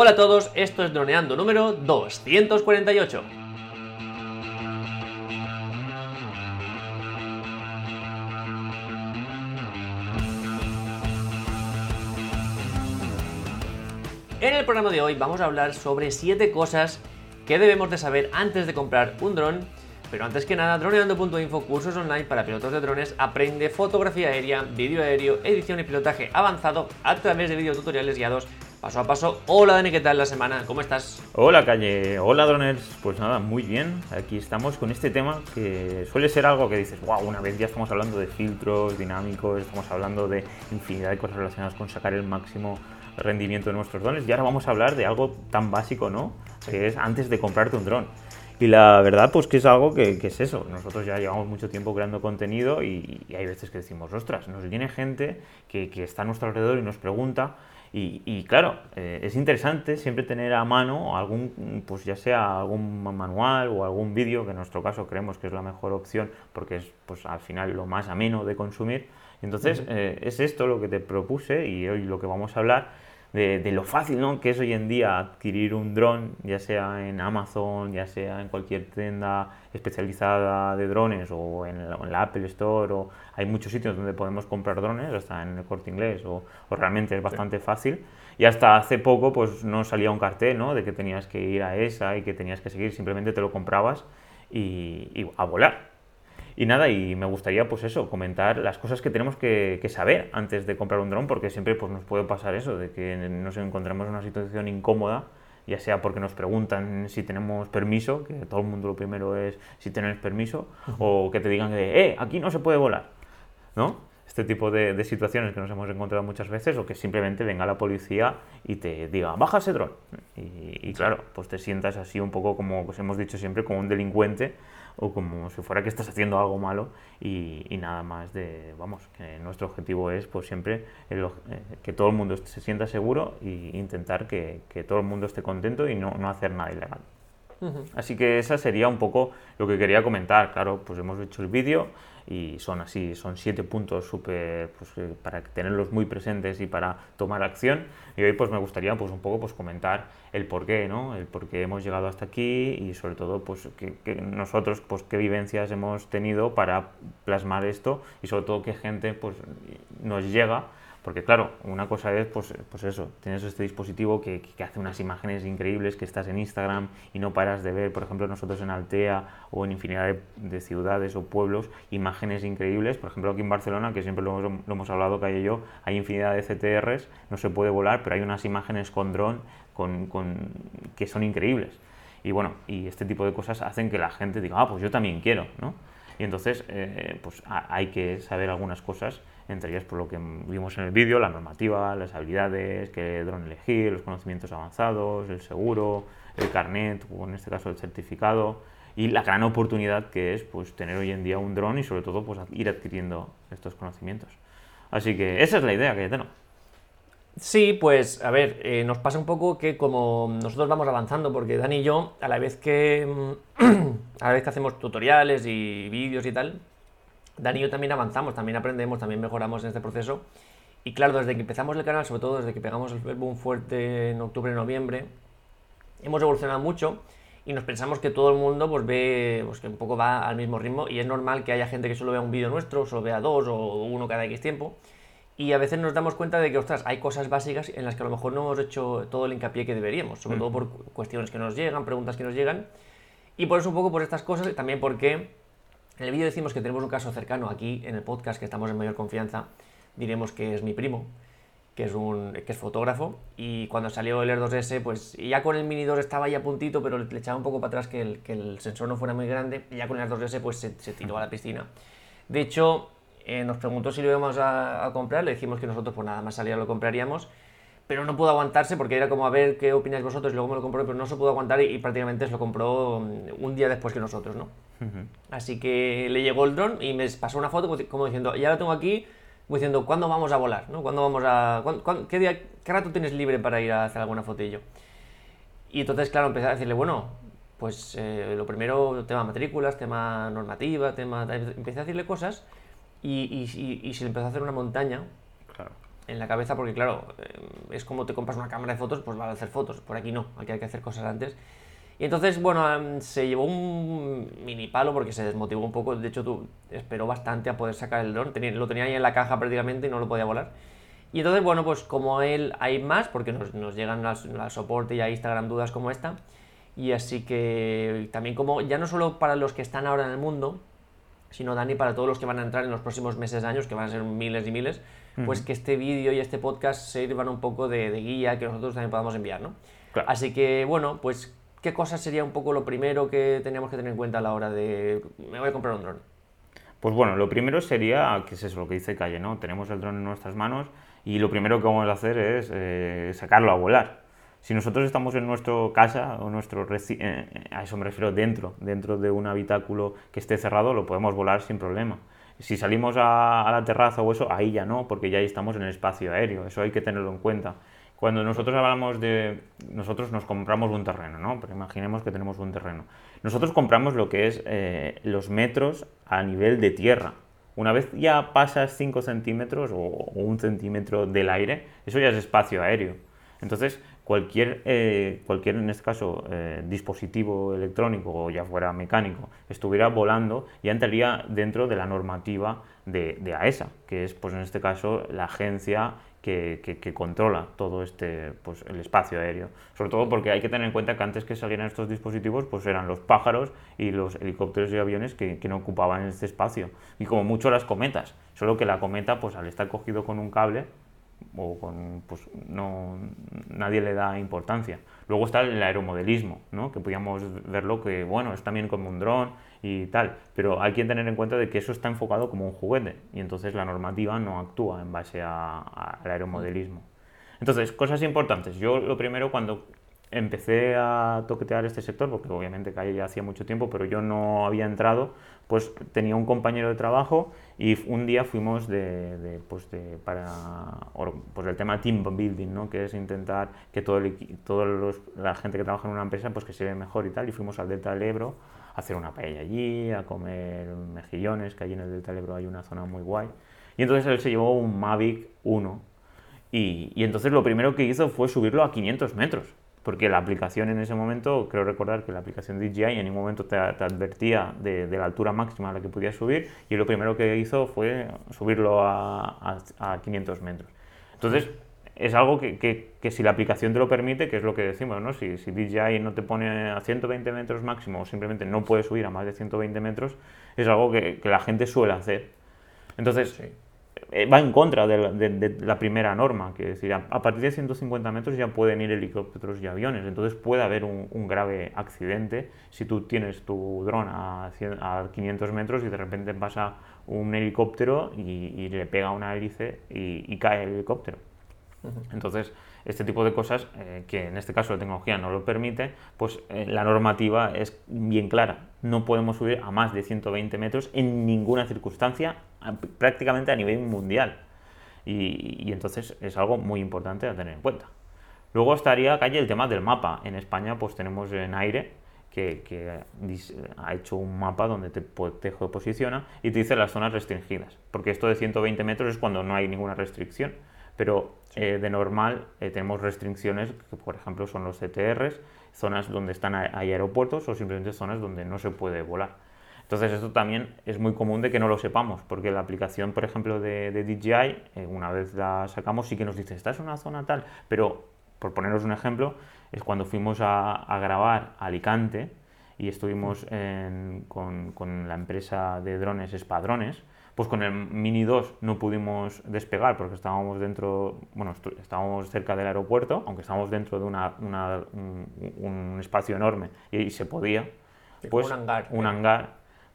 Hola a todos, esto es Droneando número 248. En el programa de hoy vamos a hablar sobre 7 cosas que debemos de saber antes de comprar un dron. Pero antes que nada, droneando.info, cursos online para pilotos de drones, aprende fotografía aérea, vídeo aéreo, edición y pilotaje avanzado a través de videotutoriales guiados paso a paso. Hola Dani, ¿qué tal la semana? ¿Cómo estás? Hola Calle, hola droners. Pues nada, muy bien. Aquí estamos con este tema que suele ser algo que dices, wow, una vez ya estamos hablando de filtros dinámicos, estamos hablando de infinidad de cosas relacionadas con sacar el máximo rendimiento de nuestros drones y ahora vamos a hablar de algo tan básico, ¿no? Que es antes de comprarte un dron. Y la verdad, pues que es algo que, es eso. Nosotros ya llevamos mucho tiempo creando contenido y, hay veces que decimos, ostras, nos viene gente que, que está a nuestro alrededor y nos pregunta, y, claro, eh, es interesante siempre tener a mano algún, pues ya sea algún manual o algún vídeo, que en nuestro caso creemos que es la mejor opción porque es pues al final lo más ameno de consumir. Entonces, eh, es esto lo que te propuse y hoy lo que vamos a hablar de, lo fácil ¿no? que es hoy en día adquirir un dron, ya sea en Amazon, ya sea en cualquier tienda especializada de drones o en la, Apple Store, o hay muchos sitios donde podemos comprar drones, hasta en el corte inglés, o, realmente es bastante fácil. Y hasta hace poco pues no salía un cartel ¿no? de que tenías que ir a esa y que tenías que seguir, simplemente te lo comprabas y a volar. Y nada, y me gustaría pues eso, comentar las cosas que tenemos que, saber antes de comprar un dron, porque siempre pues, nos puede pasar eso, de que nos encontremos en una situación incómoda, ya sea porque nos preguntan si tenemos permiso, que todo el mundo lo primero es si tienes permiso, o que te digan que, eh, aquí no se puede volar, ¿no? Este tipo de, situaciones que nos hemos encontrado muchas veces, o que simplemente venga la policía y te diga, baja ese dron. Y, y claro, pues te sientas así un poco como os hemos dicho siempre, como un delincuente o como si fuera que estás haciendo algo malo y, nada más de, vamos, que nuestro objetivo es pues siempre eh, que todo el mundo se sienta seguro e intentar que, todo el mundo esté contento y no, no hacer nada ilegal. Así que esa sería un poco lo que quería comentar. Claro, pues hemos hecho el vídeo y son así, son siete puntos súper, pues, eh, para tenerlos muy presentes y para tomar acción. Y hoy pues me gustaría pues un poco pues comentar el por qué, ¿no? El por qué hemos llegado hasta aquí y sobre todo pues que, nosotros pues qué vivencias hemos tenido para plasmar esto y sobre todo qué gente pues nos llega porque claro, una cosa es, pues, pues eso, tienes este dispositivo que, que, hace unas imágenes increíbles, que estás en Instagram y no paras de ver, por ejemplo, nosotros en Altea o en infinidad de, ciudades o pueblos, imágenes increíbles. Por ejemplo, aquí en Barcelona, que siempre lo, lo hemos hablado, que hay yo, hay infinidad de CTRs, no se puede volar, pero hay unas imágenes con dron con, con, que son increíbles. Y bueno, y este tipo de cosas hacen que la gente diga, ah, pues yo también quiero, ¿no? Y entonces, eh, pues hay que saber algunas cosas entre ellas por lo que vimos en el vídeo, la normativa, las habilidades, qué dron elegir, los conocimientos avanzados, el seguro, el carnet o en este caso el certificado y la gran oportunidad que es pues tener hoy en día un dron y sobre todo pues ir adquiriendo estos conocimientos. Así que esa es la idea que tengo. Sí, pues a ver, eh, nos pasa un poco que como nosotros vamos avanzando, porque Dani y yo, a la vez que, a la vez que hacemos tutoriales y vídeos y tal, Dani y yo también avanzamos, también aprendemos, también mejoramos en este proceso. Y claro, desde que empezamos el canal, sobre todo desde que pegamos el boom fuerte en octubre y noviembre, hemos evolucionado mucho y nos pensamos que todo el mundo pues ve pues, que un poco va al mismo ritmo y es normal que haya gente que solo vea un vídeo nuestro, solo vea dos o uno cada X tiempo. Y a veces nos damos cuenta de que, ostras, hay cosas básicas en las que a lo mejor no hemos hecho todo el hincapié que deberíamos, sobre mm. todo por cuestiones que nos llegan, preguntas que nos llegan. Y por eso un poco por estas cosas, también porque en el vídeo decimos que tenemos un caso cercano aquí en el podcast que estamos en mayor confianza. Diremos que es mi primo, que es, un, que es fotógrafo. Y cuando salió el Air 2S, pues ya con el Mini 2 estaba ahí a puntito, pero le, echaba un poco para atrás que el, que el, sensor no fuera muy grande. Y ya con el Air 2S, pues se, tiró a la piscina. De hecho, eh, nos preguntó si lo íbamos a, comprar. Le dijimos que nosotros, pues nada más salía lo compraríamos pero no pudo aguantarse porque era como a ver qué opináis vosotros y luego me lo compró, pero no se pudo aguantar y, prácticamente se lo compró mm, un día después que nosotros, ¿no? Así que le llegó el dron y me pasó una foto como diciendo, ya lo tengo aquí, como diciendo, ¿cuándo vamos a volar? ¿no? ¿Cuándo vamos a, qué, día, ¿Qué rato tienes libre para ir a hacer alguna fotillo? Y entonces, claro, empecé a decirle, bueno, pues eh, lo primero, tema matrículas, tema normativa, tema... Empecé a decirle cosas y, y, y, se le empezó a hacer una montaña. en la cabeza porque, claro, eh, es como te compras una cámara de fotos, pues va a hacer fotos. Por aquí no, aquí hay que hacer cosas antes. Y entonces, bueno, em, se llevó un mini palo porque se desmotivó un poco. De hecho, tú esperó bastante a poder sacar el dron. lo tenía ahí en la caja prácticamente y no lo podía volar. Y entonces, bueno, pues como él hay más, porque nos, nos llegan al soporte y a Instagram dudas como esta. Y así que también como, ya no solo para los que están ahora en el mundo, sino Dani para todos los que van a entrar en los próximos meses, años, que van a ser miles y miles, pues que este vídeo y este podcast sirvan un poco de, guía que nosotros también podamos enviar, ¿no? Así que, bueno, pues, ¿qué cosa sería un poco lo primero que teníamos que tener en cuenta a la hora de, me voy a comprar un dron? Pues bueno, lo primero sería, que es eso lo que dice Calle, ¿no? Tenemos el dron en nuestras manos y lo primero que vamos a hacer es eh, sacarlo a volar. Si nosotros estamos en nuestra casa o nuestro eh, a eso me refiero dentro, dentro de un habitáculo que esté cerrado, lo podemos volar sin problema. Si salimos a, la terraza o eso, ahí ya no, porque ya estamos en el espacio aéreo. Eso hay que tenerlo en cuenta. Cuando nosotros hablamos de. Nosotros nos compramos un terreno, ¿no? Pero imaginemos que tenemos un terreno. Nosotros compramos lo que es eh, los metros a nivel de tierra. Una vez ya pasas 5 centímetros o, un centímetro del aire, eso ya es espacio aéreo. Entonces, cualquier, eh, cualquier en este caso, eh, dispositivo electrónico o ya fuera mecánico, estuviera volando, ya entraría dentro de la normativa de, de AESA, que es, pues en este caso, la agencia que, que, controla todo este, pues, el espacio aéreo. Sobre todo porque hay que tener en cuenta que antes que salieran estos dispositivos, pues eran los pájaros y los helicópteros y aviones que, que no ocupaban este espacio. Y como mucho las cometas, solo que la cometa, pues al estar cogido con un cable, o con, pues no, nadie le da importancia. Luego está el aeromodelismo, ¿no? que podríamos verlo que, bueno, es también como un dron y tal, pero hay que tener en cuenta de que eso está enfocado como un juguete y entonces la normativa no actúa en base al aeromodelismo. Entonces, cosas importantes. Yo lo primero cuando empecé a toquetear este sector, porque obviamente que ya hacía mucho tiempo, pero yo no había entrado, pues tenía un compañero de trabajo y un día fuimos de, pues de para pues el tema team building, ¿no? que es intentar que todo, el, la gente que trabaja en una empresa pues que se ve mejor y tal, y fuimos al Delta del Ebro a hacer una paella allí, a comer mejillones, que allí en el Delta del Ebro hay una zona muy guay. Y entonces él se llevó un Mavic 1 y, y entonces lo primero que hizo fue subirlo a 500 metros porque la aplicación en ese momento, creo recordar que la aplicación DJI en ningún momento te, advertía de, la altura máxima a la que podías subir y lo primero que hizo fue subirlo a, a, 500 metros. Entonces, es algo que, que, si la aplicación te lo permite, que es lo que decimos, ¿no? Si, si DJI no te pone a 120 metros máximo o simplemente no puedes subir a más de 120 metros, es algo que, la gente suele hacer. Entonces, eh, va en contra de la, primera norma, que es decir, a, partir de 150 metros ya pueden ir helicópteros y aviones, entonces puede haber un, grave accidente si tú tienes tu dron a, 500 metros y de repente pasa un helicóptero y, le pega una hélice y, cae el helicóptero. Entonces, este tipo de cosas, eh, que en este caso la tecnología no lo permite, pues eh, la normativa es bien clara. No podemos subir a más de 120 metros en ninguna circunstancia, prácticamente a nivel mundial. Y, entonces es algo muy importante a tener en cuenta. Luego estaría calle el tema del mapa. En España pues tenemos en aire que, ha hecho un mapa donde te, te, posiciona y te dice las zonas restringidas. Porque esto de 120 metros es cuando no hay ninguna restricción pero eh, de normal eh, tenemos restricciones que, por ejemplo, son los CTRs, zonas donde están hay aeropuertos o simplemente zonas donde no se puede volar. Entonces esto también es muy común de que no lo sepamos, porque la aplicación, por ejemplo, de, DJI, eh, una vez la sacamos, sí que nos dice, esta es una zona tal, pero por poneros un ejemplo, es cuando fuimos a, grabar Alicante y estuvimos con, con, la empresa de drones Espadrones, pues con el Mini 2 no pudimos despegar porque estábamos dentro, bueno, estábamos cerca del aeropuerto, aunque estábamos dentro de una, un, espacio enorme y, se podía. Pues un hangar. Un hangar,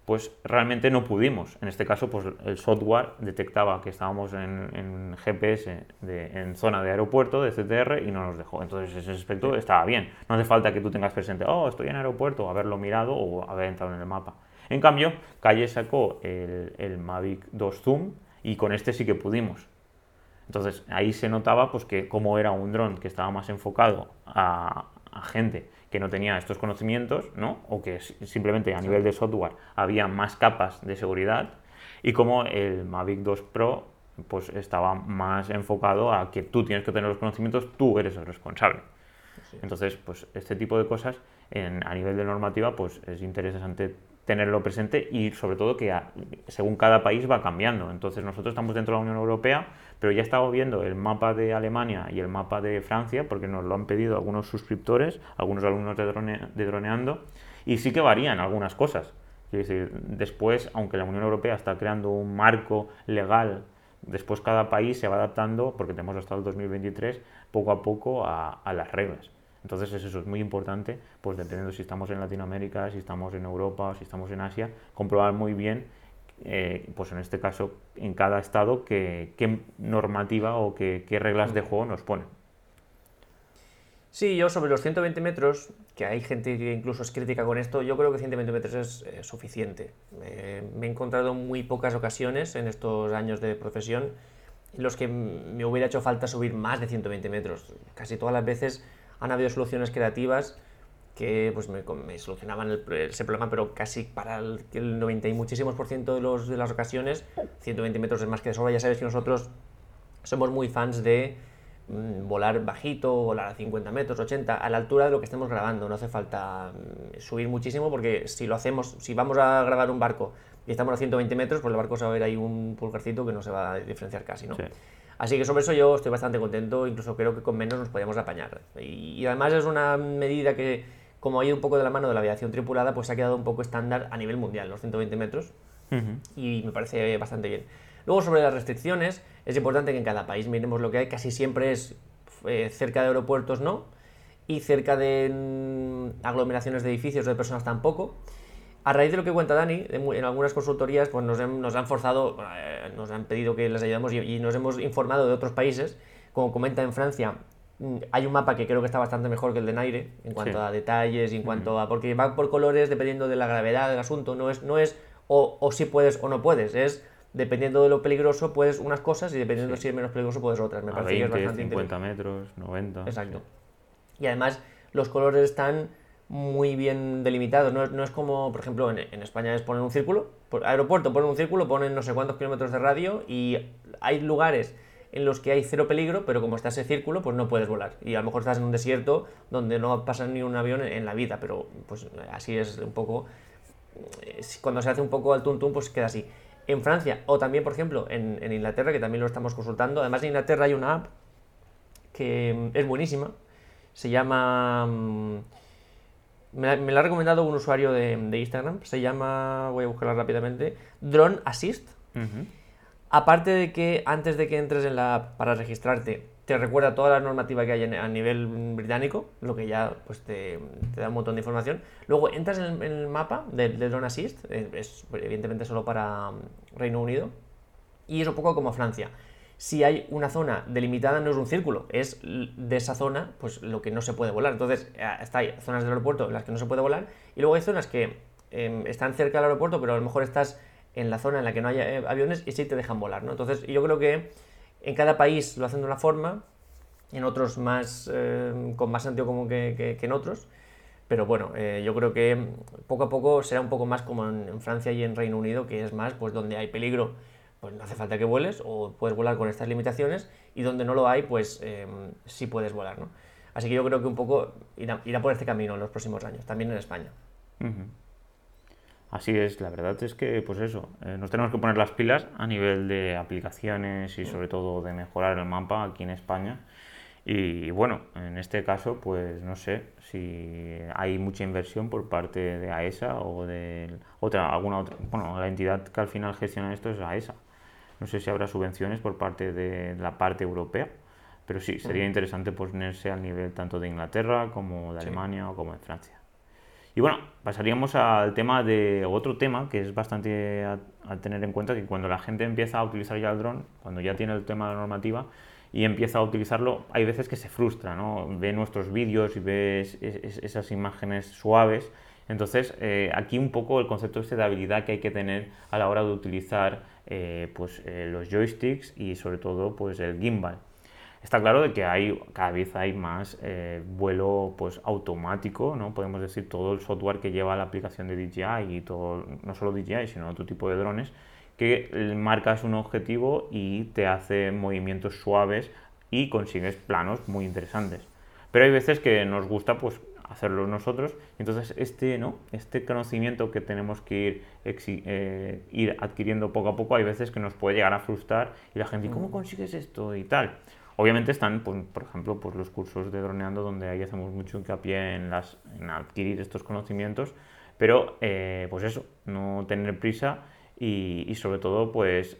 pues realmente no pudimos. En este caso, pues el software detectaba que estábamos en, GPS en zona de aeropuerto, de CTR, y no nos dejó. Entonces, ese aspecto estaba bien. No hace falta que tú tengas presente, oh, estoy en aeropuerto, haberlo mirado o haber entrado en el mapa. En cambio, Calle sacó el, Mavic 2 Zoom y con este sí que pudimos. Entonces ahí se notaba pues, que como era un dron que estaba más enfocado a, gente que no tenía estos conocimientos, ¿no? o que simplemente a nivel de software había más capas de seguridad, y como el Mavic 2 Pro pues estaba más enfocado a que tú tienes que tener los conocimientos, tú eres el responsable. Entonces, pues este tipo de cosas en, a nivel de normativa, pues es interesante tenerlo presente y sobre todo que según cada país va cambiando. Entonces nosotros estamos dentro de la Unión Europea, pero ya estamos viendo el mapa de Alemania y el mapa de Francia, porque nos lo han pedido algunos suscriptores, algunos alumnos de, de Droneando, y sí que varían algunas cosas. Es decir, después, aunque la Unión Europea está creando un marco legal, después cada país se va adaptando, porque tenemos hasta el 2023, poco a poco a, a las reglas. Entonces eso es muy importante, pues dependiendo si estamos en Latinoamérica, si estamos en Europa, si estamos en Asia, comprobar muy bien, eh, pues en este caso, en cada estado, qué, normativa o qué, reglas de juego nos ponen. Sí, yo sobre los 120 metros, que hay gente que incluso es crítica con esto, yo creo que 120 metros es eh, suficiente. me he encontrado muy pocas ocasiones en estos años de profesión en los que me hubiera hecho falta subir más de 120 metros. Casi todas las veces han habido soluciones creativas que pues me, solucionaban ese problema, pero casi para el, 90 y muchísimos por ciento de, los, de las ocasiones, 120 metros es más que de sobra. Ya sabes que nosotros somos muy fans de mm, volar bajito, volar a 50 metros, 80, a la altura de lo que estemos grabando. No hace falta mm, subir muchísimo porque si lo hacemos, si vamos a grabar un barco y estamos a 120 metros, pues el barco se va a ver ahí un pulgarcito que no se va a diferenciar casi, ¿no? Así que sobre eso yo estoy bastante contento, incluso creo que con menos nos podíamos apañar. Y, además es una medida que, como ha ido un poco de la mano de la aviación tripulada, pues ha quedado un poco estándar a nivel mundial, los 120 metros, y me parece bastante bien. Luego sobre las restricciones, es importante que en cada país miremos lo que hay, casi siempre es eh, cerca de aeropuertos no, y cerca de mm, aglomeraciones de edificios o de personas tampoco. A raíz de lo que cuenta Dani, en algunas consultorías pues nos, han forzado, eh, nos han pedido que les ayudemos y, nos hemos informado de otros países. Como comenta en Francia, mm, hay un mapa que creo que está bastante mejor que el de Naire en cuanto a detalles y en cuanto a. porque va por colores dependiendo de la gravedad del asunto. No es, no es o, si puedes o no puedes, es dependiendo de lo peligroso puedes unas cosas y dependiendo si es menos peligroso puedes otras. Me parece que es bastante 50 metros, 90. Exacto. Y además los colores están muy bien delimitado. No, es como, por ejemplo, en, España es poner un círculo, por aeropuerto ponen un círculo, ponen no sé cuántos kilómetros de radio y hay lugares en los que hay cero peligro, pero como está ese círculo, pues no puedes volar. Y a lo mejor estás en un desierto donde no pasa ni un avión en, la vida, pero pues así es un poco... Eh, cuando se hace un poco al tuntum, pues queda así. En Francia, o también, por ejemplo, en, en Inglaterra, que también lo estamos consultando, además en Inglaterra hay una app que es buenísima, se llama... Mm, me la, ha recomendado un usuario de, Instagram, se llama, voy a buscarla rápidamente, Drone Assist. Aparte de que antes de que entres en la para registrarte, te recuerda toda la normativa que hay a nivel británico, lo que ya pues, te, da un montón de información. Luego entras en el, mapa del, Drone Assist, eh, es evidentemente solo para mm, Reino Unido, y es un poco como Francia si hay una zona delimitada no es un círculo, es de esa zona pues lo que no se puede volar. Entonces, eh, está hay zonas del aeropuerto en las que no se puede volar y luego hay zonas que em, están cerca del aeropuerto, pero a lo mejor estás en la zona en la que no hay eh, aviones y sí te dejan volar, ¿no? Entonces, yo creo que en cada país lo hacen de una forma, en otros más em, con más sentido común que, en otros. Pero bueno, eh, yo creo que poco a poco será un poco más como en, en Francia y en Reino Unido, que es más pues donde hay peligro pues no hace falta que vueles o puedes volar con estas limitaciones y donde no lo hay, pues em, sí puedes volar, ¿no? Así que yo creo que un poco irá, por este camino en los próximos años, también en España. Así es, la verdad es que, pues eso, eh, nos tenemos que poner las pilas a nivel de aplicaciones y sobre todo de mejorar el mapa aquí en España. Y bueno, en este caso, pues no sé si hay mucha inversión por parte de AESA o de otra, alguna otra, bueno, la entidad que al final gestiona esto es AESA. No sé si habrá subvenciones por parte de la parte europea, pero sí, sería interesante ponerse al nivel tanto de Inglaterra como de Alemania o como de Francia. Y bueno, pasaríamos al tema de otro tema que es bastante a, tener en cuenta, que cuando la gente empieza a utilizar ya el dron, cuando ya tiene el tema de la normativa y empieza a utilizarlo, hay veces que se frustra, ¿no? Ve nuestros vídeos y ve esas imágenes suaves. Entonces, eh, aquí un poco el concepto este de habilidad que hay que tener a la hora de utilizar eh, pues, eh, los joysticks y sobre todo pues, el gimbal. Está claro de que hay, cada vez hay más eh, vuelo pues, automático, ¿no? podemos decir todo el software que lleva la aplicación de DJI y todo, no solo DJI, sino otro tipo de drones que marcas un objetivo y te hace movimientos suaves y consigues planos muy interesantes. Pero hay veces que nos gusta pues hacerlo nosotros. Entonces, este, ¿no? este conocimiento que tenemos que ir, eh, ir adquiriendo poco a poco, hay veces que nos puede llegar a frustrar y la gente, ¿cómo consigues esto? y tal. Obviamente están, pues, por ejemplo, pues los cursos de droneando donde ahí hacemos mucho hincapié en, las, en adquirir estos conocimientos, pero eh, pues eso, no tener prisa y, y sobre todo pues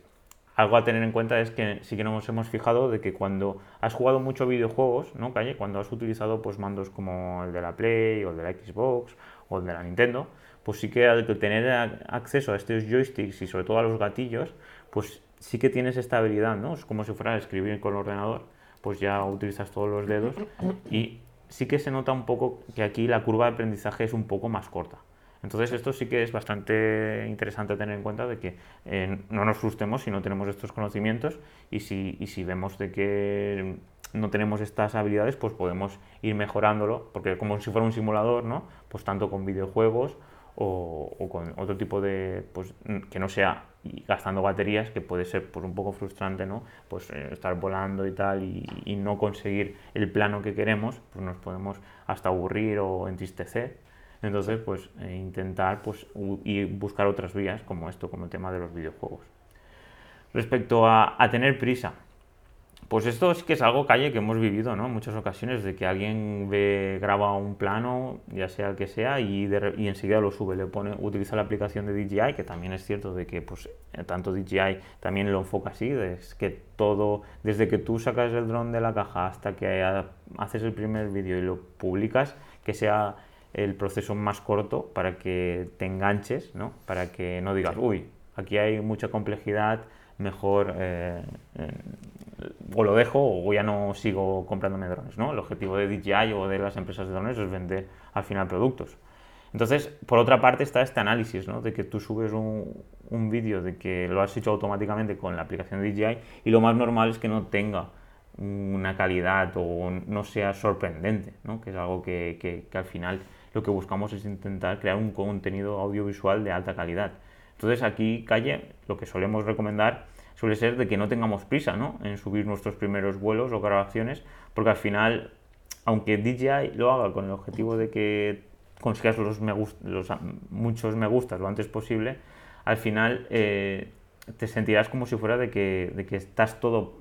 algo a tener en cuenta es que sí que nos hemos fijado de que cuando has jugado mucho videojuegos, ¿no, Calle? Cuando has utilizado pues mandos como el de la Play o el de la Xbox o el de la Nintendo, pues sí que al tener acceso a estos joysticks y sobre todo a los gatillos, pues sí que tienes esta habilidad, ¿no? Es como si fuera escribir con el ordenador, pues ya utilizas todos los dedos y sí que se nota un poco que aquí la curva de aprendizaje es un poco más corta. Entonces esto sí que es bastante interesante tener en cuenta de que eh, no nos frustremos si no tenemos estos conocimientos y si, y si vemos de que no tenemos estas habilidades, pues podemos ir mejorándolo, porque como si fuera un simulador, ¿no? Pues tanto con videojuegos o, con otro tipo de, pues que no sea gastando baterías, que puede ser pues un poco frustrante, ¿no? Pues eh, estar volando y tal y, y, no conseguir el plano que queremos, pues nos podemos hasta aburrir o entristecer. Entonces, pues eh, intentar pues, y buscar otras vías como esto, como el tema de los videojuegos. Respecto a, tener prisa, pues esto sí que es algo calle que hemos vivido, ¿no? En muchas ocasiones de que alguien ve, graba un plano, ya sea el que sea, y, y, enseguida lo sube, le pone, utiliza la aplicación de DJI, que también es cierto de que pues tanto DJI también lo enfoca así, es que todo, desde que tú sacas el dron de la caja hasta que haces el primer vídeo y lo publicas, que sea el proceso más corto para que te enganches, ¿no? Para que no digas, uy, aquí hay mucha complejidad, mejor eh, eh, o lo dejo o ya no sigo comprándome drones, ¿no? El objetivo de DJI o de las empresas de drones es vender al final productos. Entonces, por otra parte está este análisis, ¿no? De que tú subes un, un vídeo de que lo has hecho automáticamente con la aplicación de DJI y lo más normal es que no tenga una calidad o no sea sorprendente, ¿no? Que es algo que, que, que al final lo que buscamos es intentar crear un contenido audiovisual de alta calidad. Entonces aquí, Calle, lo que solemos recomendar suele ser de que no tengamos prisa ¿no? en subir nuestros primeros vuelos o grabaciones, porque al final, aunque DJI lo haga con el objetivo de que consigas los, me los muchos me gustas lo antes posible, al final eh, te sentirás como si fuera de que, de que estás todo,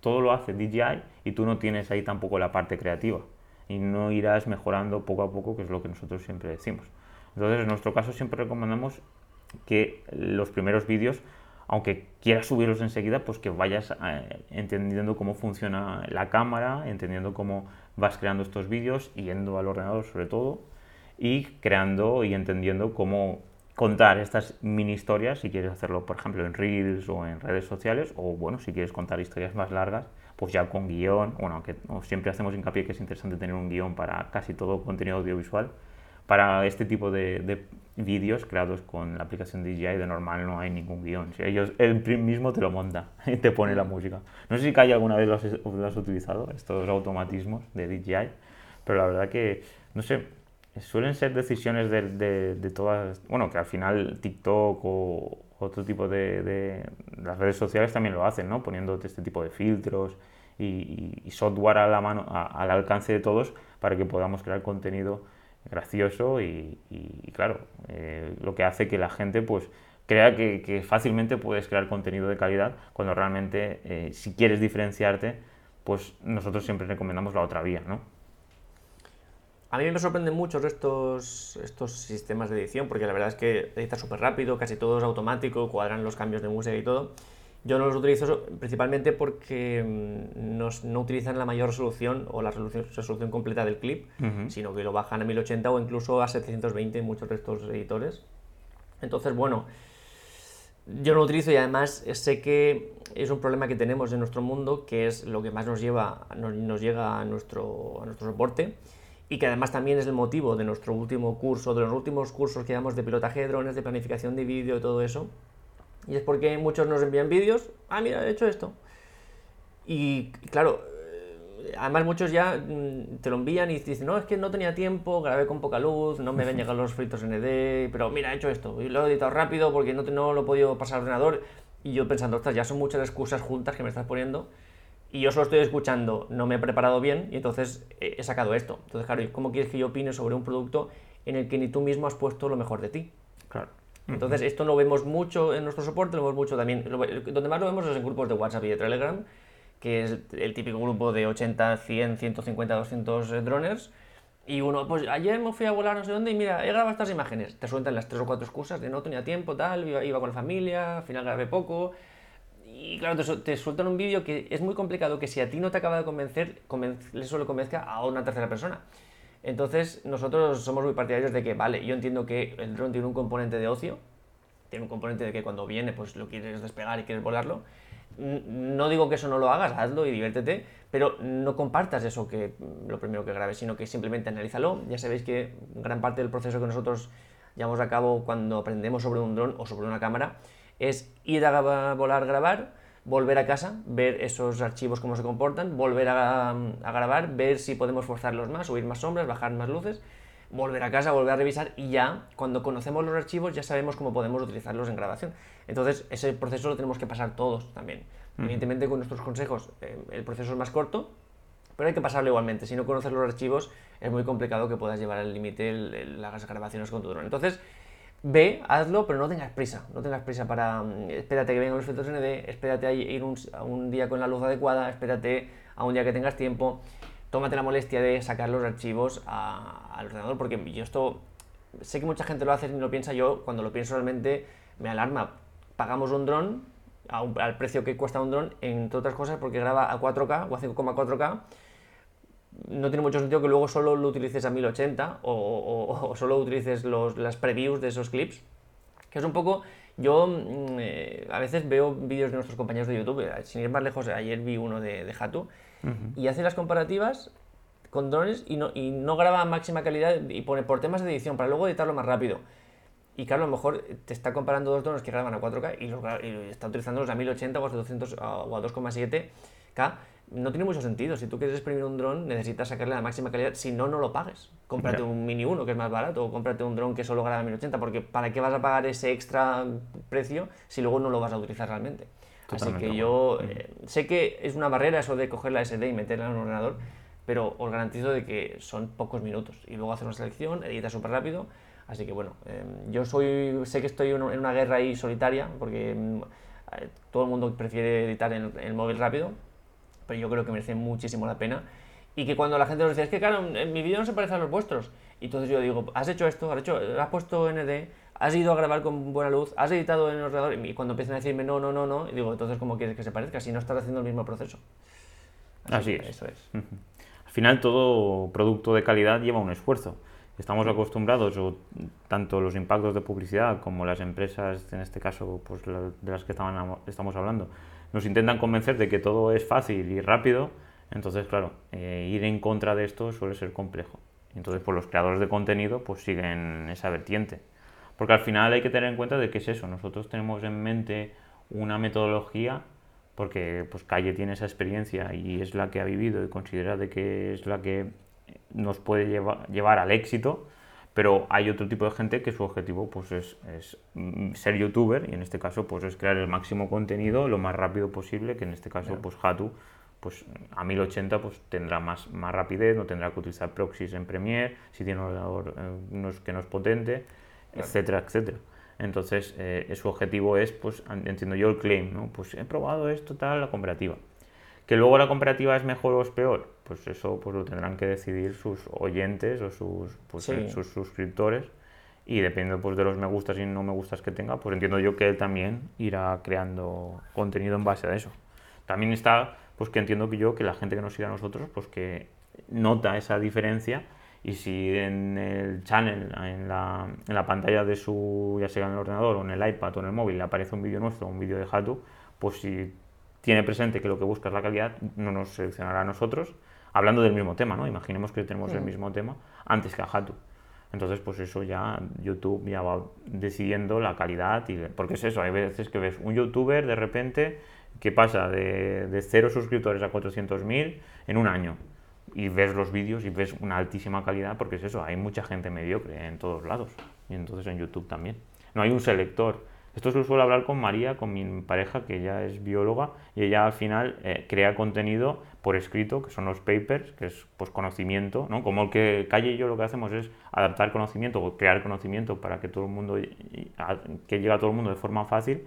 todo lo hace DJI y tú no tienes ahí tampoco la parte creativa y no irás mejorando poco a poco, que es lo que nosotros siempre decimos. Entonces, en nuestro caso siempre recomendamos que los primeros vídeos, aunque quieras subirlos enseguida, pues que vayas eh, entendiendo cómo funciona la cámara, entendiendo cómo vas creando estos vídeos, yendo al ordenador sobre todo, y creando y entendiendo cómo contar estas mini historias, si quieres hacerlo, por ejemplo, en Reels o en redes sociales, o bueno, si quieres contar historias más largas, pues ya con guion, bueno, aunque siempre hacemos hincapié que es interesante tener un guion para casi todo contenido audiovisual, para este tipo de, vídeos creados con la aplicación DJI de normal no hay ningún guion. Si ellos, él mismo te lo monta y te pone la música. No sé si Kai alguna vez lo has, lo has utilizado, estos automatismos de DJI, pero la verdad que, no sé, suelen ser decisiones de, de, todas, bueno, que al final TikTok o otro tipo de, las redes sociales también lo hacen, ¿no? Poniendo este tipo de filtros y, software a la mano, al alcance de todos para que podamos crear contenido gracioso y, claro, eh, lo que hace que la gente pues crea que, fácilmente puedes crear contenido de calidad cuando realmente eh, si quieres diferenciarte, pues nosotros siempre recomendamos la otra vía, ¿no? A mí me sorprenden mucho estos, estos sistemas de edición, porque la verdad es que edita súper rápido, casi todo es automático, cuadran los cambios de música y todo. Yo no los utilizo principalmente porque mm, no, utilizan la mayor resolución o la resolución, completa del clip, sino que lo bajan a 1080 o incluso a 720 en muchos de estos editores. Entonces, bueno, yo no lo utilizo y además sé que es un problema que tenemos en nuestro mundo, que es lo que más nos, lleva, nos, nos llega a nuestro, a nuestro soporte y que además también es el motivo de nuestro último curso, de los últimos cursos que damos de pilotaje de drones, de planificación de vídeo y todo eso. Y es porque muchos nos envían vídeos, ah, mira, he hecho esto. Y claro, además muchos ya mm, te lo envían y dicen, no, es que no tenía tiempo, grabé con poca luz, no me ven llegar los fritos ND, pero mira, he hecho esto, y lo he editado rápido porque no, no lo he podido pasar al ordenador. Y yo pensando, ostras, ya son muchas excusas juntas que me estás poniendo y yo solo estoy escuchando, no me he preparado bien y entonces he sacado esto. Entonces, claro, ¿cómo quieres que yo opine sobre un producto en el que ni tú mismo has puesto lo mejor de ti? Claro. Entonces, esto lo vemos mucho en nuestro soporte, lo vemos mucho también. donde más lo vemos es en grupos de WhatsApp y de Telegram, que es el típico grupo de 80, 100, 150, 200 droners. Y uno, pues ayer me fui a volar no sé dónde y mira, he grabado estas imágenes. Te sueltan las tres o cuatro excusas de no tenía tiempo, tal, iba, iba con la familia, al final grabé poco. Y claro, te, te sueltan un vídeo que es muy complicado que si a ti no te acaba de convencer, le suele convenzca a una tercera persona. Entonces, nosotros somos muy partidarios de que, vale, yo entiendo que el dron tiene un componente de ocio, tiene un componente de que cuando viene, pues lo quieres despegar y quieres volarlo. No digo que eso no lo hagas, hazlo y diviértete, pero no compartas eso que lo primero que grabes, sino que simplemente analízalo. Ya sabéis que gran parte del proceso que nosotros llevamos a cabo cuando aprendemos sobre un dron o sobre una cámara es ir a volar, grabar, volver a casa, ver esos archivos cómo se comportan, volver a, grabar, ver si podemos forzarlos más, subir más sombras, bajar más luces, volver a casa, volver a revisar y ya, cuando conocemos los archivos, ya sabemos cómo podemos utilizarlos en grabación. Entonces, ese proceso lo tenemos que pasar todos también. Evidentemente, con nuestros consejos, eh, el proceso es más corto, pero hay que pasarlo igualmente. Si no conoces los archivos, es muy complicado que puedas llevar al límite las grabaciones con tu drone. Entonces, ve, hazlo, pero no tengas prisa. No tengas prisa para. Mm, espérate que vengan los filtros ND, espérate a ir a un día con la luz adecuada, espérate a un día que tengas tiempo. Tómate la molestia de sacar los archivos al ordenador, porque yo esto. Sé que mucha gente lo hace y lo piensa. Yo, cuando lo pienso realmente, me alarma. Pagamos un dron al precio que cuesta un dron, entre otras cosas, porque graba a 4K o a 5,4K no tiene mucho sentido que luego solo lo utilices a 1080 o, solo utilices los, las previews de esos clips. Que es un poco. Yo mm, eh, a veces veo vídeos de nuestros compañeros de YouTube, eh, sin ir más lejos, ayer vi uno de, de Hatu, y hace las comparativas con drones y no, y no graba a máxima calidad y pone por temas de edición para luego editarlo más rápido. Y claro, a lo mejor te está comparando dos drones que graban a 4K y, y está utilizándolos a 1080 o a 200 o a 2,7K no tiene mucho sentido. Si tú quieres exprimir un dron, necesitas sacarle la máxima calidad. Si no, no lo pagues. Cómprate un Mini 1, que es más barato, o cómprate un dron que solo graba 1080, porque ¿para qué vas a pagar ese extra precio si luego no lo vas a utilizar realmente? Así que yo eh, sé que es una barrera eso de coger la SD y meterla en un ordenador, pero os garantizo de que son pocos minutos. Y luego hacer una selección, edita súper rápido. Así que bueno, em, yo soy, sé que estoy en una guerra ahí solitaria, porque em, eh, todo el mundo prefiere editar en el móvil rápido, pero yo creo que merece muchísimo la pena. Y que cuando la gente nos dice, es que claro, en mi vídeo no se parece a los vuestros. Y entonces yo digo, has hecho esto, has, hecho, has puesto ND, has ido a grabar con buena luz, has editado en el ordenador. Y cuando empiezan a decirme no, no, no, no, y digo, entonces, ¿cómo quieres que se parezca? Si no estás haciendo el mismo proceso. Así, es. Eso es. Al final, todo producto de calidad lleva un esfuerzo. Estamos acostumbrados, o tanto los impactos de publicidad como las empresas, en este caso, pues de las que estaban, estamos hablando, nos intentan convencer de que todo es fácil y rápido, entonces, claro, eh, ir en contra de esto suele ser complejo. Entonces, pues los creadores de contenido pues siguen esa vertiente. Porque al final hay que tener en cuenta de que es eso, nosotros tenemos en mente una metodología porque pues Calle tiene esa experiencia y es la que ha vivido y considera de que es la que nos puede llevar al éxito, pero hay otro tipo de gente que su objetivo pues es, mm, ser youtuber y en este caso pues es crear el máximo contenido lo más rápido posible, que en este caso pues Hatu pues a 1080 pues tendrá más, más rapidez, no tendrá que utilizar proxies en Premiere, si tiene un ordenador eh, que no es potente, etcétera, etcétera. Entonces, eh, su objetivo es, pues, entiendo yo el claim, ¿no? Pues he probado esto, tal, la comparativa. Que luego la comparativa es mejor o es peor, pues eso pues lo tendrán que decidir sus oyentes o sus, pues, eh, sus suscriptores. Y dependiendo pues, de los me gustas y no me gustas que tenga, pues entiendo yo que él también irá creando contenido en base a eso. También está, pues que entiendo que yo, que la gente que nos sigue a nosotros, pues que nota esa diferencia. Y si en el channel, en la, en la pantalla de su, ya sea en el ordenador o en el iPad o en el móvil, le aparece un vídeo nuestro, un vídeo de Hatu, pues si tiene presente que lo que busca es la calidad, no nos seleccionará a nosotros, hablando del mismo tema, ¿no? Imaginemos que tenemos el mismo tema antes que a Hatu. Entonces, pues eso ya YouTube ya va decidiendo la calidad, y, porque es eso, hay veces que ves un youtuber de repente ¿Qué pasa? De, de cero suscriptores a 400.000 en un año. Y ves los vídeos y ves una altísima calidad porque es eso, hay mucha gente mediocre en todos lados. Y entonces en YouTube también. No hay un selector. Esto se lo suelo hablar con María, con mi pareja, que ella es bióloga, y ella al final eh, crea contenido por escrito, que son los papers, que es pues conocimiento, ¿no? Como el que Calle y yo lo que hacemos es adaptar conocimiento o crear conocimiento para que todo el mundo, que llegue a todo el mundo de forma fácil,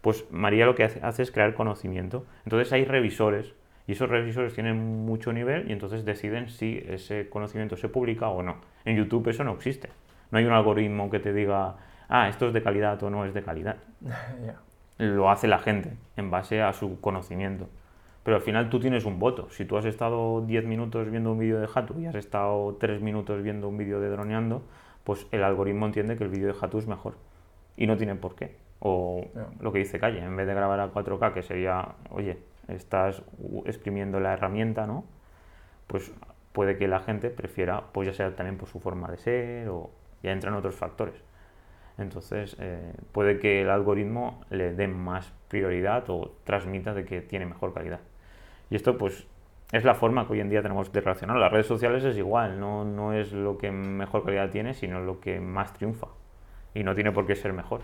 pues María lo que hace, es crear conocimiento. Entonces hay revisores, y esos revisores tienen mucho nivel y entonces deciden si ese conocimiento se publica o no. En YouTube eso no existe. No hay un algoritmo que te diga, ah, esto es de calidad o no es de calidad. Lo hace la gente en base a su conocimiento. Pero al final tú tienes un voto. Si tú has estado 10 minutos viendo un vídeo de Hatu y has estado 3 minutos viendo un vídeo de droneando, pues el algoritmo entiende que el vídeo de Hatu es mejor. Y no tiene por qué. O lo que dice Calle, en vez de grabar a 4K, que sería, oye, estás exprimiendo la herramienta, ¿no? Pues puede que la gente prefiera, pues ya sea también por su forma de ser o ya entran otros factores. Entonces, eh, puede que el algoritmo le dé más prioridad o transmita de que tiene mejor calidad. Y esto, pues, es la forma que hoy en día tenemos de relacionar. Las redes sociales es igual, no, no es lo que mejor calidad tiene, sino lo que más triunfa. Y no tiene por qué ser mejor.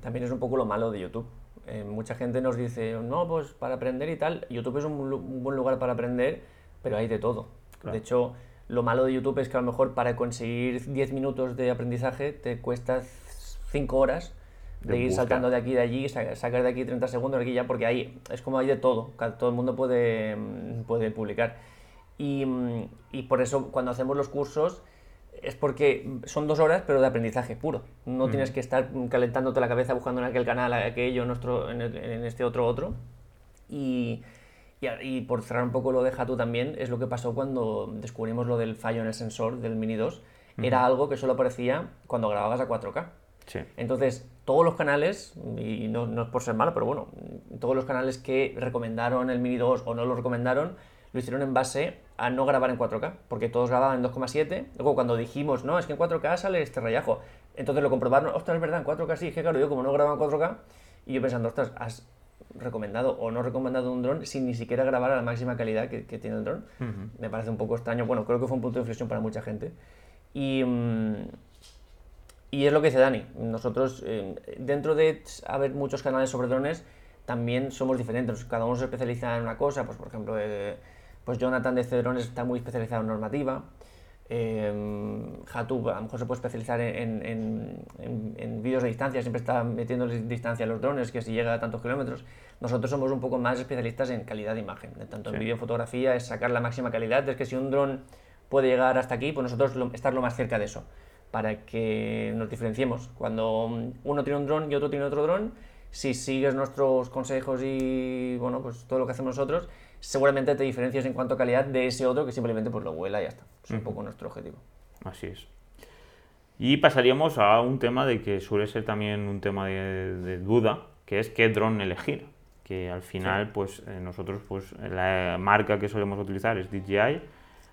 También es un poco lo malo de YouTube. Eh, mucha gente nos dice, no, pues para aprender y tal, YouTube es un, buen lugar para aprender, pero hay de todo. De hecho, lo malo de YouTube es que a lo mejor para conseguir 10 minutos de aprendizaje te cuesta 5 horas de, ir saltando de aquí de allí, sacar de aquí 30 segundos de aquí ya, porque ahí es como hay de todo, todo el mundo puede, mm, puede publicar. Y, mm, y, por eso cuando hacemos los cursos es porque son dos horas, pero de aprendizaje puro. No tienes que estar calentándote la cabeza buscando en aquel canal, aquello, en, en este otro, otro. Y, y, por cerrar un poco lo de Hatu también, es lo que pasó cuando descubrimos lo del fallo en el sensor del Mini 2. Era algo que solo aparecía cuando grababas a 4K. Entonces, todos los canales, y no, no, es por ser malo, pero bueno, todos los canales que recomendaron el Mini 2 o no lo recomendaron, lo hicieron en base a no grabar en 4K, porque todos grababan en 2,7. Luego, cuando dijimos, no, es que en 4K sale este rayajo, entonces lo comprobaron, ostras, es verdad, en 4K sí, es que claro, yo como no grababa en 4K, y yo pensando, ostras, has recomendado o no recomendado un dron sin ni siquiera grabar a la máxima calidad que, tiene el dron. Me parece un poco extraño. Bueno, creo que fue un punto de inflexión para mucha gente. Y, mm, y es lo que dice Dani. Nosotros, eh, dentro de haber muchos canales sobre drones, también somos diferentes. Cada uno se especializa en una cosa. Pues, por ejemplo, eh, pues Jonathan de C Drones está muy especializado en normativa. Eh, Hatu a lo mejor se puede especializar en, en, en, vídeos de distancia, siempre está metiendo distancia a los drones, que si llega a tantos kilómetros. Nosotros somos un poco más especialistas en calidad de imagen, tanto en vídeo fotografía, es sacar la máxima calidad. Es que si un dron puede llegar hasta aquí, pues nosotros estar lo más cerca de eso, para que nos diferenciemos. Cuando uno tiene un dron y otro tiene otro dron, si sigues nuestros consejos y bueno, pues todo lo que hacemos nosotros, seguramente te diferencias en cuanto a calidad de ese otro que simplemente pues lo vuela y ya está. Es un poco nuestro objetivo. Así es. Y pasaríamos a un tema de que suele ser también un tema de, duda, que es qué dron elegir. Que al final, pues eh, nosotros, pues la marca que solemos utilizar es DJI,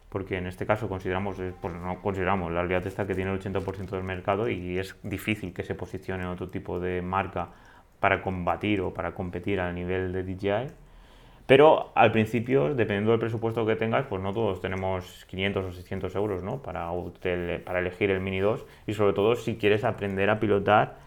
porque en este caso consideramos, eh, pues no consideramos, la realidad está que tiene el 80% del mercado y es difícil que se posicione otro tipo de marca para combatir o para competir al nivel de DJI. Pero al principio, dependiendo del presupuesto que tengas, pues no todos tenemos 500 o 600 euros ¿no? para, para elegir el Mini 2 y sobre todo si quieres aprender a pilotar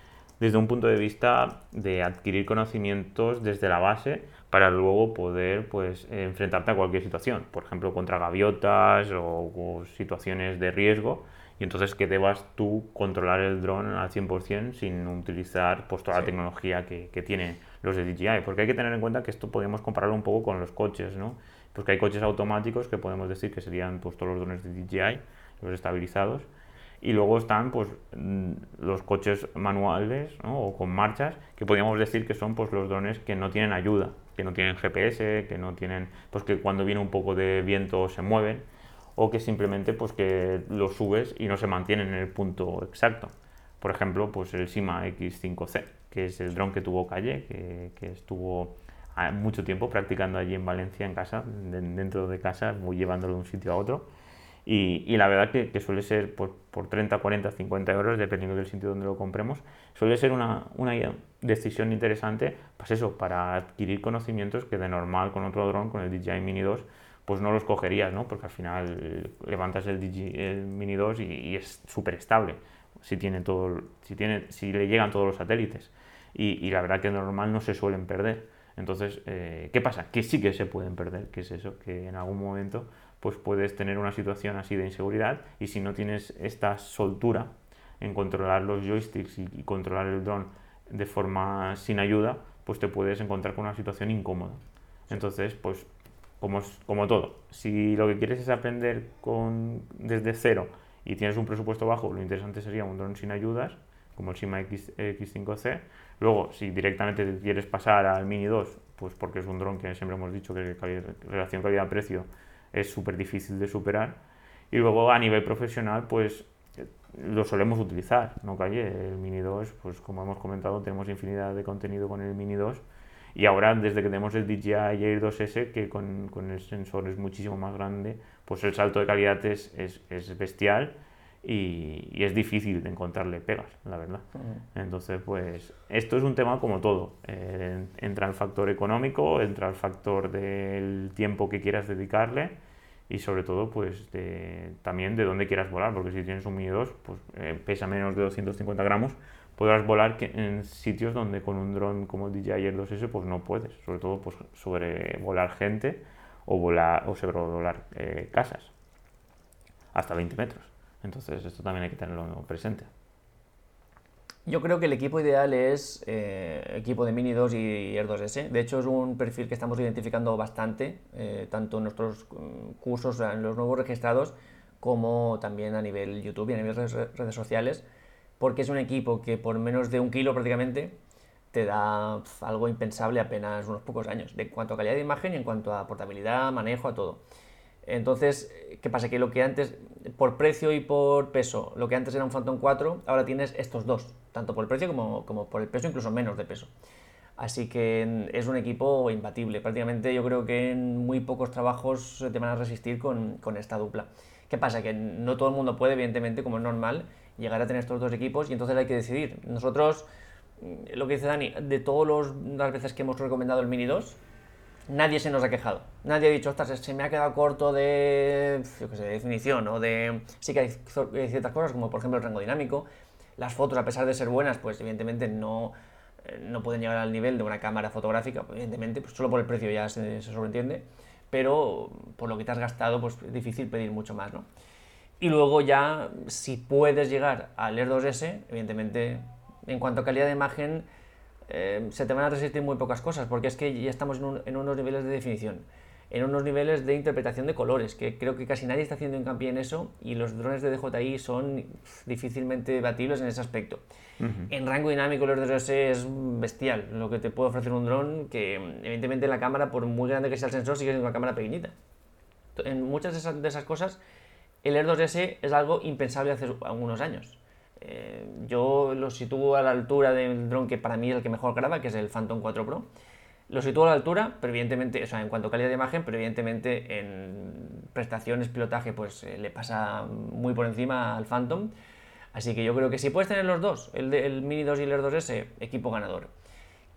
desde un punto de vista de adquirir conocimientos desde la base para luego poder pues, enfrentarte a cualquier situación, por ejemplo contra gaviotas o, situaciones de riesgo. Y entonces que debas tú controlar el dron al 100% sin utilizar pues, toda la tecnología que, que tiene los de DJI, porque hay que tener en cuenta que esto podemos compararlo un poco con los coches, ¿no? Porque hay coches automáticos que podemos decir que serían pues, todos los drones de DJI, los estabilizados, y luego están pues mm, los coches manuales o con marchas que podríamos decir que son pues los drones que no tienen ayuda que no tienen GPS que no tienen pues que cuando viene un poco de viento se mueven o que simplemente pues que los subes y no se mantienen en el punto exacto. Por ejemplo pues el Sima X5C que es el dron que tuvo Calle, que, estuvo mucho tiempo practicando allí en Valencia, en casa, dentro de casa, llevándolo de un sitio a otro. Y, la verdad que, que suele ser por, por, 30, 40, 50 euros, dependiendo del sitio donde lo compremos, suele ser una, una decisión interesante, pues eso, para adquirir conocimientos que de normal con otro dron, con el DJI Mini 2, pues no los cogerías, ¿no? Porque al final levantas el, DJI, Mini 2 y, es súper estable si, tiene todo, si, tiene, si le llegan todos los satélites. Y, y la verdad que normal no se suelen perder. Entonces, eh, ¿qué pasa? Que sí que se pueden perder, que es eso, que en algún momento pues puedes tener una situación así de inseguridad y si no tienes esta soltura en controlar los joysticks y, controlar el dron de forma sin ayuda, pues te puedes encontrar con una situación incómoda. Entonces, pues como, como todo, si lo que quieres es aprender con, desde cero y tienes un presupuesto bajo, lo interesante sería un dron sin ayudas, como el Sima X, X5C. Luego, si directamente quieres pasar al Mini 2, pues porque es un dron que siempre hemos dicho que relación calidad-precio es súper difícil de superar. Y luego a nivel profesional, pues lo solemos utilizar, ¿no, Calle? El Mini 2, pues como hemos comentado, tenemos infinidad de contenido con el Mini 2 y ahora desde que tenemos el DJI Air 2S, que con, con, el sensor es muchísimo más grande, pues el salto de calidad es, es, es bestial y, y, es difícil de encontrarle pegas, la verdad. Entonces, pues esto es un tema como todo. Eh, entra el factor económico, entra el factor del tiempo que quieras dedicarle y sobre todo pues también de dónde quieras volar, porque si tienes un Mini 2, pues eh, pesa menos de 250 gramos, podrás volar en sitios donde con un dron como el DJI Air 2S pues no puedes, sobre todo pues sobre volar gente o, volar, o sobre volar eh, casas, hasta 20 metros. Entonces esto también hay que tenerlo presente. Yo creo que el equipo ideal es eh, equipo de Mini 2 y Air 2S. De hecho, es un perfil que estamos identificando bastante, eh, tanto en nuestros mm, cursos, en los nuevos registrados, como también a nivel YouTube y a nivel redes, redes sociales, porque es un equipo que por menos de un kilo prácticamente te da algo impensable apenas unos pocos años, de cuanto a calidad de imagen y en cuanto a portabilidad, manejo, a todo. Entonces, ¿qué pasa? Que lo que antes, por precio y por peso, lo que antes era un Phantom 4, ahora tienes estos dos tanto por el precio como, como por el peso, incluso menos de peso. Así que es un equipo imbatible. Prácticamente yo creo que en muy pocos trabajos te van a resistir con, con, esta dupla. ¿Qué pasa? Que no todo el mundo puede, evidentemente, como es normal, llegar a tener estos dos equipos y entonces hay que decidir. Nosotros, lo que dice Dani, de todas las veces que hemos recomendado el Mini 2, nadie se nos ha quejado. Nadie ha dicho, ostras, se me ha quedado corto de, yo qué sé, de definición o de... Sí que hay ciertas cosas, como por ejemplo el rango dinámico, las fotos, a pesar de ser buenas, pues evidentemente no, eh, no pueden llegar al nivel de una cámara fotográfica, evidentemente, pues solo por el precio ya se, sobreentiende, pero por lo que te has gastado, pues es difícil pedir mucho más, ¿no? Y luego ya, si puedes llegar al Air 2S, evidentemente, en cuanto a calidad de imagen, eh, se te van a resistir muy pocas cosas, porque es que ya estamos en, en unos niveles de definición en unos niveles de interpretación de colores, que creo que casi nadie está haciendo hincapié en eso y los drones de DJI son difícilmente batibles en ese aspecto. En rango dinámico los DJI es bestial lo que te puede ofrecer un dron que evidentemente la cámara, por muy grande que sea el sensor, sigue siendo una cámara pequeñita. En muchas de esas, cosas el Air 2S es algo impensable hace algunos años. Eh, yo lo sitúo a la altura del dron que para mí es el que mejor graba, que es el Phantom 4 Pro lo sitúo a la altura, pero evidentemente, o sea, en cuanto a calidad de imagen, pero evidentemente en prestaciones, pilotaje, pues eh, le pasa muy por encima al Phantom. Así que yo creo que si puedes tener los dos, el, Mini 2 y el Air 2S, equipo ganador.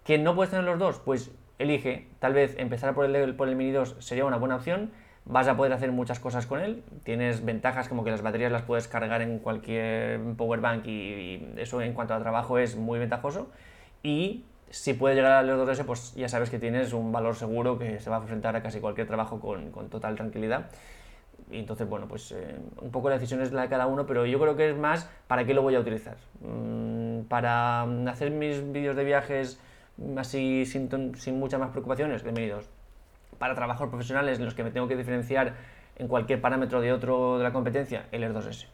Que no puedes tener los dos, pues elige. Tal vez empezar por el, por el Mini 2 sería una buena opción. Vas a poder hacer muchas cosas con él. Tienes ventajas como que las baterías las puedes cargar en cualquier power bank y, eso en cuanto a trabajo es muy ventajoso. Y si puede llegar al 2S, pues ya sabes que tienes un valor seguro que se va a enfrentar a casi cualquier trabajo con, con total tranquilidad. Y entonces, bueno, pues eh, un poco la decisión es la de cada uno, pero yo creo que es más para qué lo voy a utilizar. Mm, para hacer mis vídeos de viajes así sin, sin muchas más preocupaciones, bienvenidos. Para trabajos profesionales en los que me tengo que diferenciar en cualquier parámetro de otro de la competencia, el Air 2S.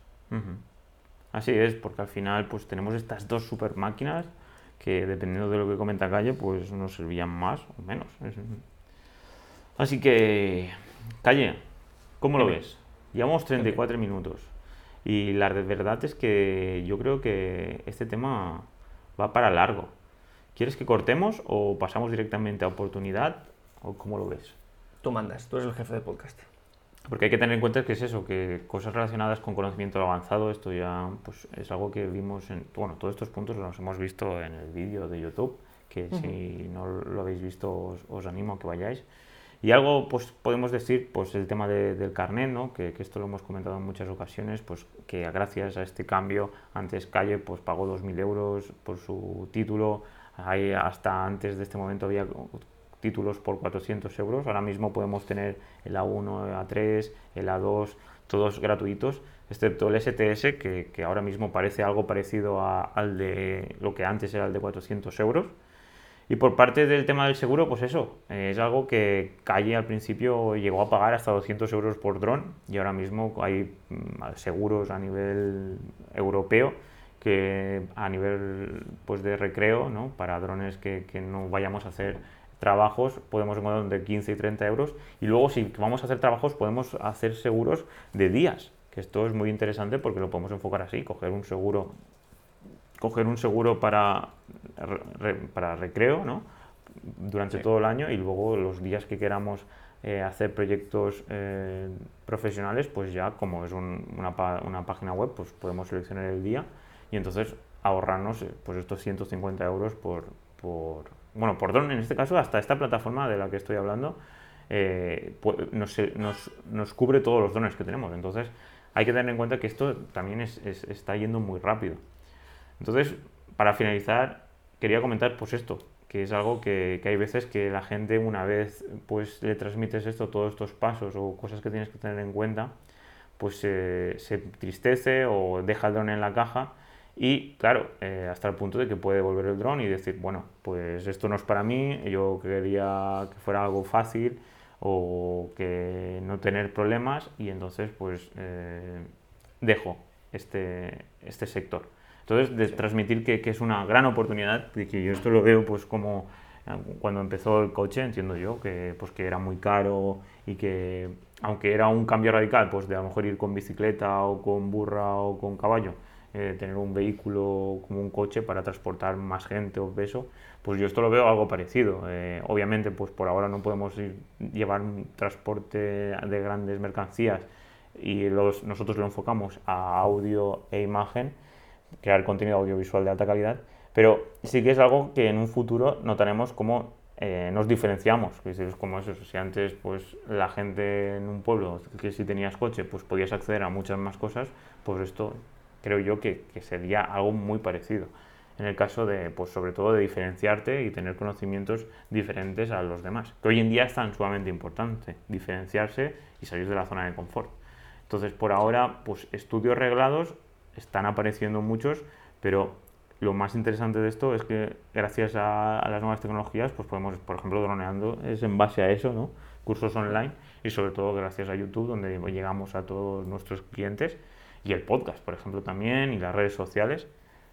Así es, porque al final pues tenemos estas dos super máquinas que dependiendo de lo que comenta Calle, pues nos servían más o menos. Así que, Calle, ¿cómo lo ves? Llevamos 34 minutos y la verdad es que yo creo que este tema va para largo. ¿Quieres que cortemos o pasamos directamente a oportunidad o cómo lo ves? Tú mandas, tú eres el jefe de podcast. Porque hay que tener en cuenta que es eso, que cosas relacionadas con conocimiento avanzado, esto ya pues, es algo que vimos en, bueno, todos estos puntos los hemos visto en el vídeo de YouTube, que si no lo habéis visto os, animo a que vayáis. Y algo, pues podemos decir, pues el tema del carnet, ¿no? Que, que, esto lo hemos comentado en muchas ocasiones, pues que gracias a este cambio, antes Calle pues pagó 2.000 euros por su título, Ahí hasta antes de este momento había títulos por 400 euros. Ahora mismo podemos tener el A1, el A3, el A2, todos gratuitos, excepto el STS, que, ahora mismo parece algo parecido a, al de lo que antes era el de 400 euros. Y por parte del tema del seguro, pues eso, es algo que Calle al principio llegó a pagar hasta 200 euros por dron y ahora mismo hay mm, seguros a nivel europeo que a nivel pues, de recreo, ¿no? para drones que, no vayamos a hacer trabajos, podemos encontrar de 15 y 30 euros. Y luego, si vamos a hacer trabajos, podemos hacer seguros de días, que esto es muy interesante porque lo podemos enfocar así, coger un seguro, coger un seguro para, para recreo, ¿no? durante todo el año y luego los días que queramos eh, hacer proyectos eh, profesionales, pues ya como es una, una, página web, pues podemos seleccionar el día y entonces ahorrarnos eh, pues estos 150 euros por, por, bueno, por drone en este caso, hasta esta plataforma de la que estoy hablando, eh, pues, nos, cubre todos los drones que tenemos. Entonces hay que tener en cuenta que esto también es, está yendo muy rápido. Entonces, para finalizar, quería comentar pues esto, que es algo que, hay veces que la gente una vez pues le transmites esto, todos estos pasos o cosas que tienes que tener en cuenta, pues eh, se tristece o deja el drone en la caja y claro, eh, hasta el punto de que puede volver el dron y decir, bueno, pues esto no es para mí, yo quería que fuera algo fácil o que no tener problemas y entonces pues eh, dejo este, este sector. Entonces, de transmitir que, que, es una gran oportunidad, y que yo esto lo veo pues como eh, cuando empezó el coche, entiendo yo, que, pues, que era muy caro y que aunque era un cambio radical, pues de a lo mejor ir con bicicleta o con burra o con caballo, eh, tener un vehículo como un coche para transportar más gente o peso, pues yo esto lo veo algo parecido. Eh, obviamente, pues por ahora no podemos llevar un transporte de grandes mercancías y los, nosotros lo enfocamos a audio e imagen, crear contenido audiovisual de alta calidad, pero sí que es algo que en un futuro notaremos cómo eh, nos diferenciamos. Es como eso, si antes pues la gente en un pueblo que si tenías coche pues podías acceder a muchas más cosas, pues esto creo yo que, sería algo muy parecido. En el caso de, pues sobre todo, de diferenciarte y tener conocimientos diferentes a los demás. Que hoy en día es tan sumamente importante, diferenciarse y salir de la zona de confort. Entonces, por ahora, pues estudios reglados están apareciendo muchos, pero lo más interesante de esto es que gracias a, las nuevas tecnologías, pues podemos, por ejemplo, droneando, es en base a eso, ¿no? Cursos online y sobre todo gracias a YouTube, donde llegamos a todos nuestros clientes y el podcast, por ejemplo, también, y las redes sociales.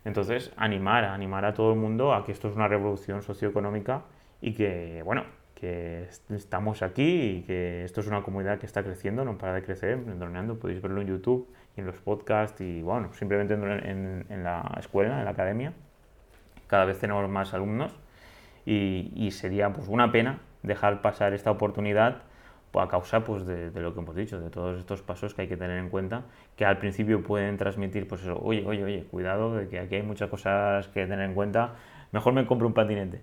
Entonces, animar, animar a todo el mundo a que esto es una revolución socioeconómica y que, bueno, que estamos aquí y que esto es una comunidad que está creciendo, no para de crecer, droneando, podéis verlo en YouTube y en los podcasts y, bueno, simplemente en, en, la escuela, en la academia. Cada vez tenemos más alumnos y, y sería pues una pena dejar pasar esta oportunidad a causa pues, de, lo que hemos dicho, de todos estos pasos que hay que tener en cuenta, que al principio pueden transmitir, pues eso, oye, oye, oye, cuidado, de que aquí hay muchas cosas que tener en cuenta, mejor me compro un patinete,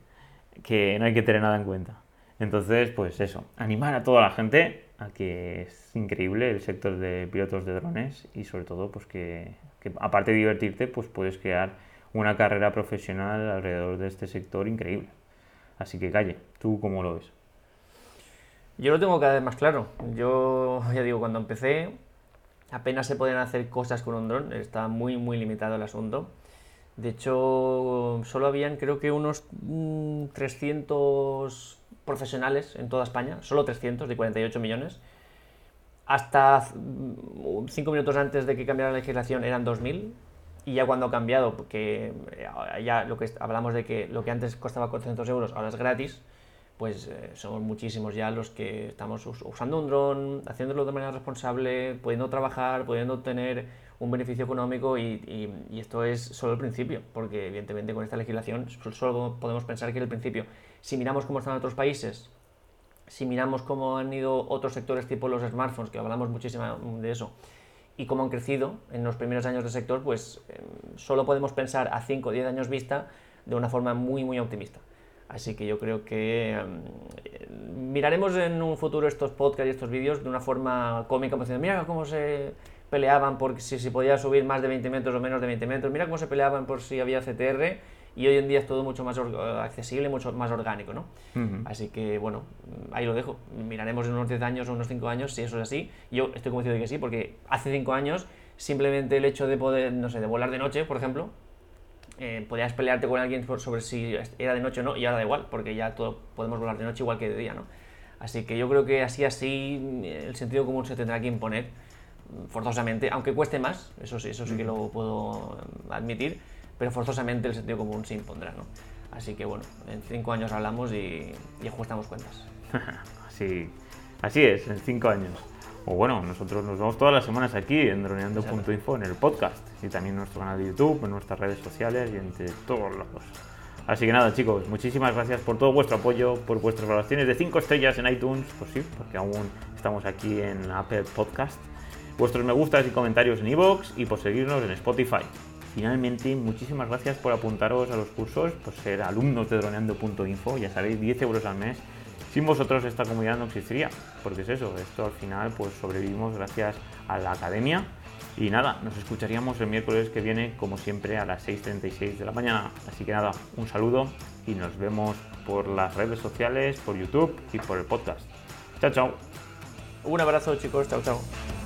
que no hay que tener nada en cuenta. Entonces, pues eso, animar a toda la gente a que es increíble el sector de pilotos de drones y sobre todo, pues que, aparte de divertirte, pues puedes crear una carrera profesional alrededor de este sector increíble. Así que calle, ¿tú cómo lo ves? Yo lo tengo cada vez más claro. Yo, ya digo, cuando empecé, apenas se podían hacer cosas con un dron, estaba muy, muy limitado el asunto. De hecho, solo habían, creo que unos 300 mm, profesionales en toda España, solo 300 de 48 millones. Hasta 5 mm, minutos antes de que cambiara la legislación eran 2.000 y ya cuando ha cambiado, porque ya lo que hablamos de que lo que antes costaba 400 euros ahora es gratis, pues eh, somos muchísimos ya los que estamos usando un dron, haciéndolo de manera responsable, pudiendo trabajar, pudiendo tener un beneficio económico y, esto es solo el principio, porque evidentemente con esta legislación solo podemos pensar que es el principio. Si miramos cómo están otros países, si miramos cómo han ido otros sectores tipo los smartphones, que hablamos muchísimo de eso, y cómo han crecido en los primeros años del sector, pues em, solo podemos pensar a 5 o 10 años vista de una forma muy, muy optimista. Así que yo creo que em, miraremos en un futuro estos podcasts y estos vídeos de una forma cómica, como diciendo, mira cómo se peleaban por si, si podía subir más de 20 metros o menos de 20 metros, mira cómo se peleaban por si había CTR y hoy en día es todo mucho más accesible, mucho más orgánico, ¿no? Así que, bueno, ahí lo dejo. Miraremos en unos 10 años o unos 5 años si eso es así. Yo estoy convencido de que sí, porque hace 5 años simplemente el hecho de poder, no sé, de volar de noche, por ejemplo, eh, podías pelearte con alguien sobre si era de noche o no, y ahora da igual, porque ya todo, podemos volar de noche igual que de día, ¿no? Así que yo creo que así, así, el sentido común se tendrá que imponer forzosamente, aunque cueste más, eso sí, eso sí que lo puedo admitir, pero forzosamente el sentido común se impondrá, ¿no? Así que bueno, en cinco años hablamos y, ajustamos cuentas. así, así es, en cinco años. O bueno, nosotros nos vemos todas las semanas aquí en droneando.info en el podcast y también en nuestro canal de YouTube, en nuestras redes sociales y entre todos lados. Así que nada, chicos, muchísimas gracias por todo vuestro apoyo, por vuestras valoraciones de 5 estrellas en iTunes, pues sí, porque aún estamos aquí en Apple Podcast, vuestros me gustas y comentarios en iVoox y por seguirnos en Spotify. Finalmente, muchísimas gracias por apuntaros a los cursos, por ser alumnos de droneando.info, ya sabéis, 10 euros al mes. Sin vosotros esta comunidad no existiría, porque es eso, esto al final pues sobrevivimos gracias a la academia. Y nada, nos escucharíamos el miércoles que viene, como siempre, a las 6.36 de la mañana. Así que nada, un saludo y nos vemos por las redes sociales, por YouTube y por el podcast. Chao, chao. Un abrazo chicos, chao, chao.